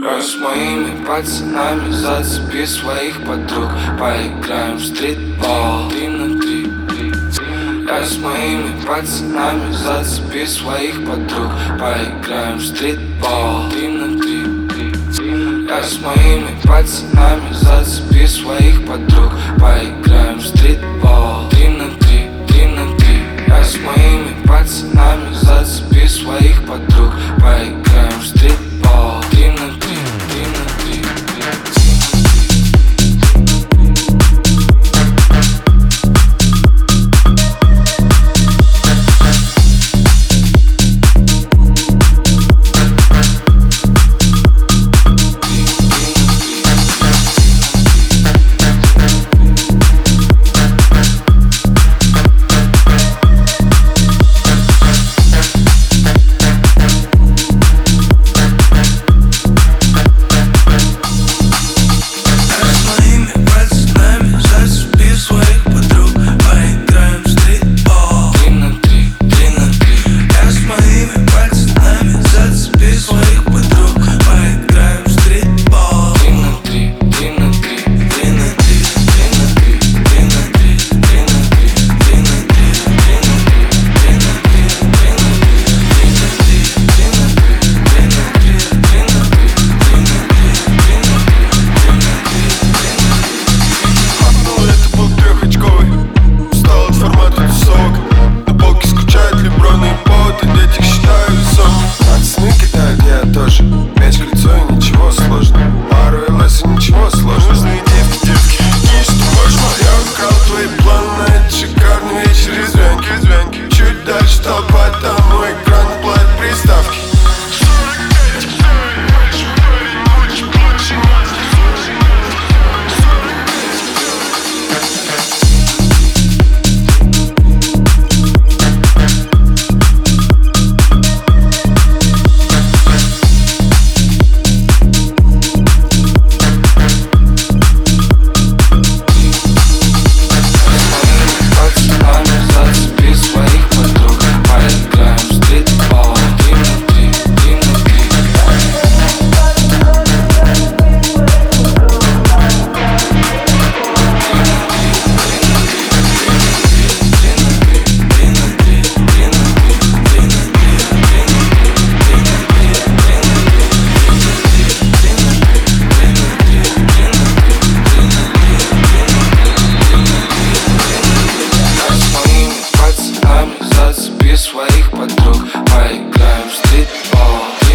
Я с моими пацанами зацепи своих подруг Поиграем в стритбол. Три на три Я с моими пацанами зацепи своих подруг Поиграем в стритбол. Три на три Я с моими пацанами зацепи своих подруг Поиграем в стритбол вдруг Проиграем стрит, о,